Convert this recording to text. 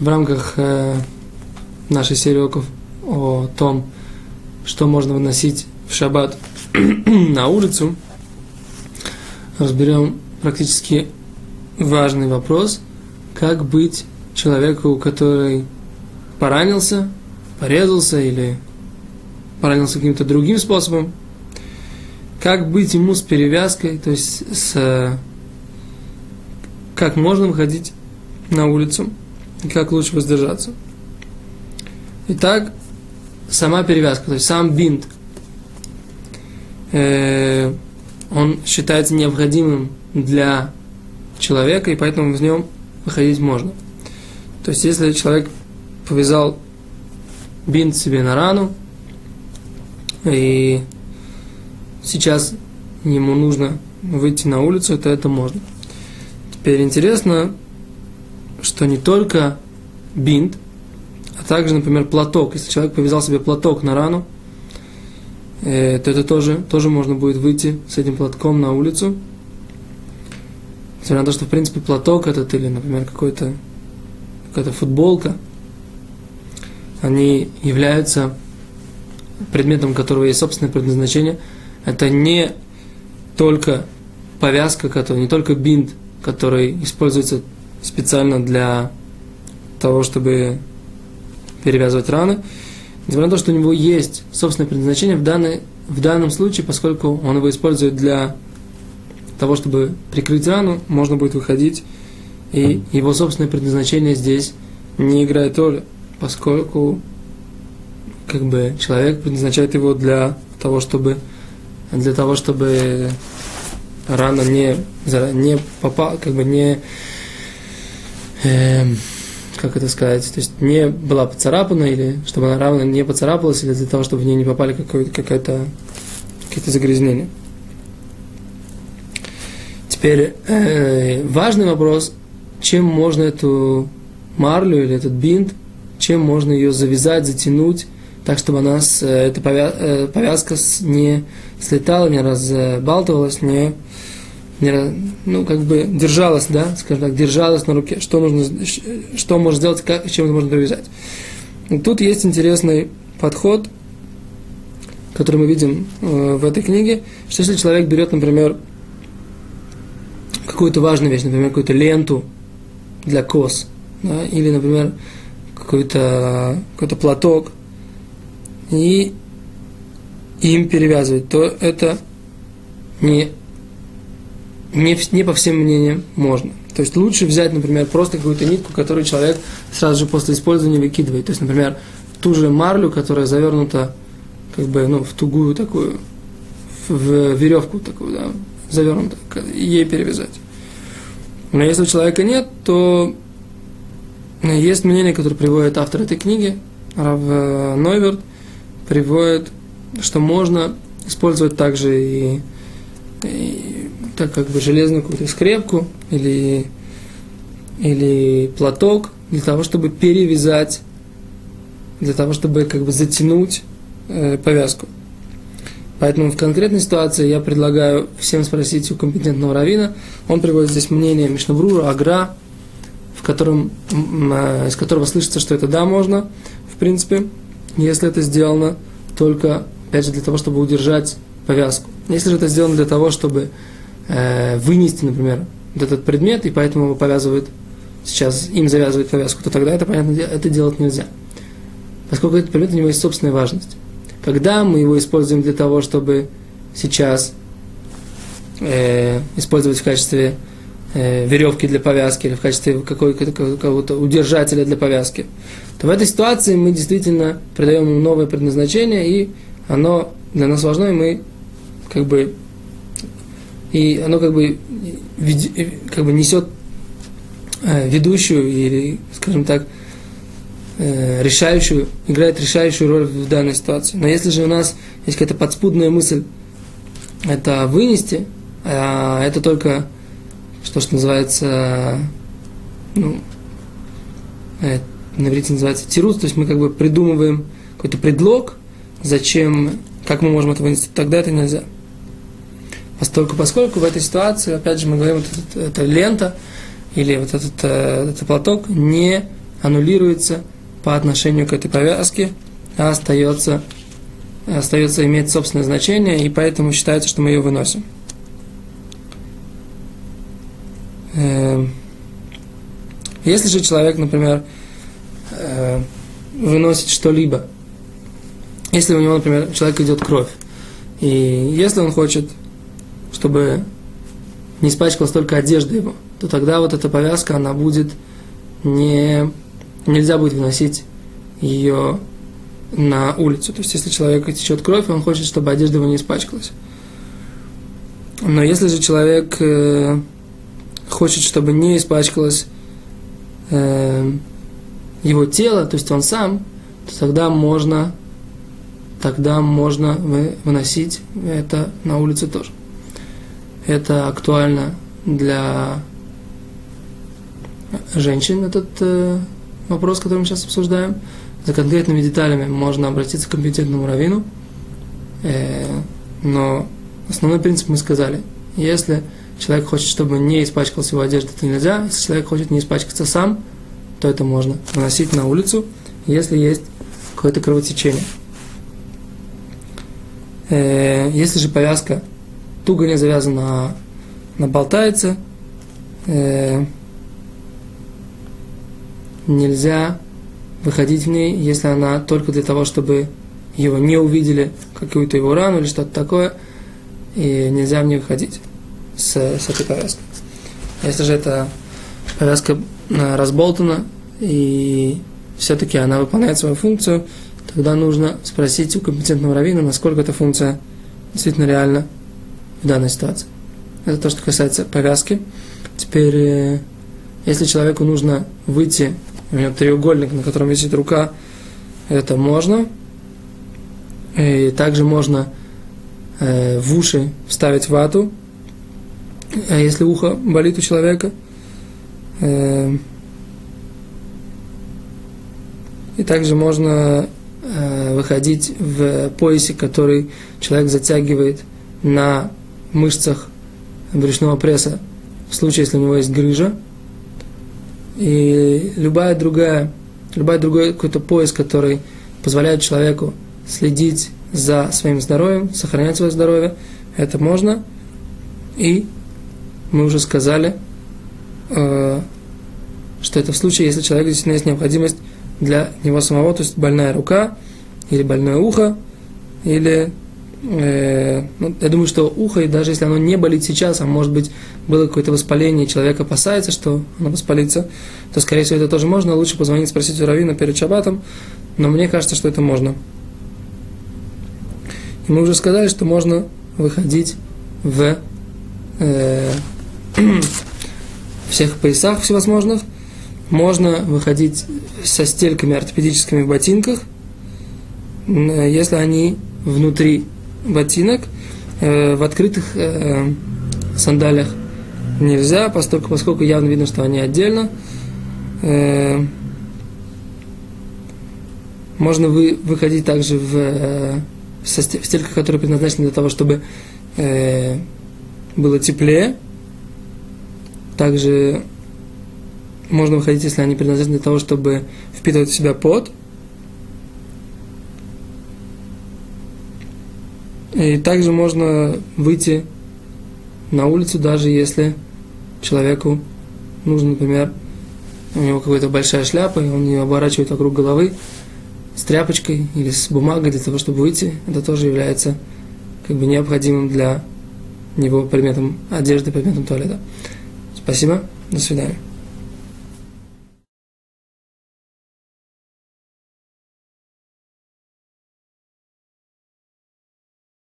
в рамках э, нашей серии уроков о том, что можно выносить в шаббат на улицу, разберем практически важный вопрос, как быть человеку, который поранился, порезался или поранился каким-то другим способом, как быть ему с перевязкой, то есть с как можно выходить на улицу и как лучше воздержаться. Итак, сама перевязка, то есть сам бинт, э, он считается необходимым для человека, и поэтому в нем выходить можно. То есть, если человек повязал бинт себе на рану, и сейчас ему нужно выйти на улицу, то это можно. Теперь интересно, что не только бинт, а также, например, платок. Если человек повязал себе платок на рану, э, то это тоже, тоже можно будет выйти с этим платком на улицу. Несмотря на то, что, в принципе, платок этот или, например, какой-то, какая-то футболка, они являются предметом, которого есть собственное предназначение. Это не только повязка, которая, не только бинт, который используется специально для того, чтобы перевязывать раны. Несмотря на то, что у него есть собственное предназначение в, данной, в данном случае, поскольку он его использует для того, чтобы прикрыть рану, можно будет выходить, и его собственное предназначение здесь не играет роли, поскольку как бы человек предназначает его для того, чтобы для того, чтобы рана не, не попала, как бы не, э, как это сказать, то есть не была поцарапана, или чтобы она равно не поцарапалась, или для того, чтобы в ней не попали какое-то, какие-то загрязнения. Теперь э, важный вопрос, чем можно эту марлю или этот бинт, чем можно ее завязать, затянуть, так, чтобы она, с, э, эта э, повязка не слетала, не разбалтывалась, не, ну, как бы держалась, да, скажем так, держалась на руке, что нужно, что можно сделать, как, чем это можно привязать. И тут есть интересный подход, который мы видим э, в этой книге, что если человек берет, например, какую-то важную вещь, например, какую-то ленту для кос, да, или, например, какой-то какой платок, и им перевязывать, то это не не, не по всем мнениям можно. То есть лучше взять, например, просто какую-то нитку, которую человек сразу же после использования выкидывает. То есть, например, ту же марлю, которая завернута как бы, ну, в тугую такую, в веревку такую, да, завернута, ей перевязать. Но если у человека нет, то есть мнение, которое приводит автор этой книги, Рав э, Нойверт, приводит, что можно использовать также и, и так как бы железную какую-то скрепку или, или платок для того, чтобы перевязать, для того, чтобы как бы затянуть э, повязку. Поэтому в конкретной ситуации я предлагаю всем спросить у компетентного равина. Он приводит здесь мнение Мишнабрура, Агра, в котором, э, из которого слышится, что это да, можно, в принципе, если это сделано только, опять же, для того, чтобы удержать повязку. Если же это сделано для того, чтобы э, вынести, например, этот предмет, и поэтому его повязывают, сейчас им завязывают повязку, то тогда это, понятно, это делать нельзя. Поскольку этот предмет у него есть собственная важность. Когда мы его используем для того, чтобы сейчас э, использовать в качестве э, веревки для повязки или в качестве какого-то удержателя для повязки, то в этой ситуации мы действительно придаем ему новое предназначение, и оно для нас важно, и мы как бы и оно как бы, как бы несет э, ведущую или, скажем так, э, решающую, играет решающую роль в данной ситуации. Но если же у нас есть какая-то подспудная мысль это вынести, а это только, что, что называется, ну, э, на называется тирус, то есть мы как бы придумываем какой-то предлог, зачем, как мы можем это вынести, тогда это нельзя. Поскольку, поскольку в этой ситуации, опять же, мы говорим, вот эта, эта лента или вот этот, э, этот платок не аннулируется по отношению к этой повязке, а остается, остается иметь собственное значение, и поэтому считается, что мы ее выносим. Эм, если же человек, например, э, выносит что-либо, если у него, например, человек идет кровь, и если он хочет, чтобы не испачкалась только одежда его, то тогда вот эта повязка, она будет не... Нельзя будет выносить ее на улицу. То есть, если человек течет кровь, он хочет, чтобы одежда его не испачкалась. Но если же человек э, хочет, чтобы не испачкалось э, его тело, то есть он сам, то тогда можно, тогда можно выносить это на улице тоже. Это актуально для женщин, этот э, вопрос, который мы сейчас обсуждаем. За конкретными деталями можно обратиться к компетентному раввину. Э, но основной принцип мы сказали. Если человек хочет, чтобы не испачкалась его одежда, это нельзя. Если человек хочет не испачкаться сам, то это можно выносить на улицу, если есть какое-то кровотечение. Э, если же повязка туго не завязана, а наболтается, э, нельзя выходить в ней, если она только для того, чтобы его не увидели, какую-то его рану или что-то такое, и нельзя в ней выходить с, с этой повязкой. Если же эта повязка э, разболтана, и все-таки она выполняет свою функцию, тогда нужно спросить у компетентного раввина, насколько эта функция действительно реальна в данной ситуации. Это то, что касается повязки. Теперь, э, если человеку нужно выйти, у него треугольник, на котором висит рука, это можно. И также можно э, в уши вставить вату, а если ухо болит у человека. Э, и также можно выходить в поясе, который человек затягивает на мышцах брюшного пресса в случае, если у него есть грыжа. И любая другая, любой другой какой-то пояс, который позволяет человеку следить за своим здоровьем, сохранять свое здоровье, это можно. И мы уже сказали, э, что это в случае, если человек действительно есть необходимость для него самого, то есть больная рука или больное ухо, или э, ну, я думаю, что ухо, даже если оно не болит сейчас, а может быть было какое-то воспаление, и человек опасается, что оно воспалится, то, скорее всего, это тоже можно. Лучше позвонить, спросить у Равина перед шабатом, но мне кажется, что это можно. И мы уже сказали, что можно выходить в э, всех поясах всевозможных, можно выходить со стельками ортопедическими в ботинках, если они внутри ботинок, э, в открытых э, сандалиях нельзя, поскольку, поскольку явно видно, что они отдельно. Э, можно вы, выходить также в, э, в стельках, которые предназначены для того, чтобы было теплее. Также можно выходить, если они предназначены для того, чтобы впитывать в себя пот. И также можно выйти на улицу, даже если человеку нужно, например, у него какая-то большая шляпа, и он ее оборачивает вокруг головы с тряпочкой или с бумагой для того, чтобы выйти. Это тоже является как бы необходимым для него предметом одежды, предметом туалета. Спасибо, до свидания.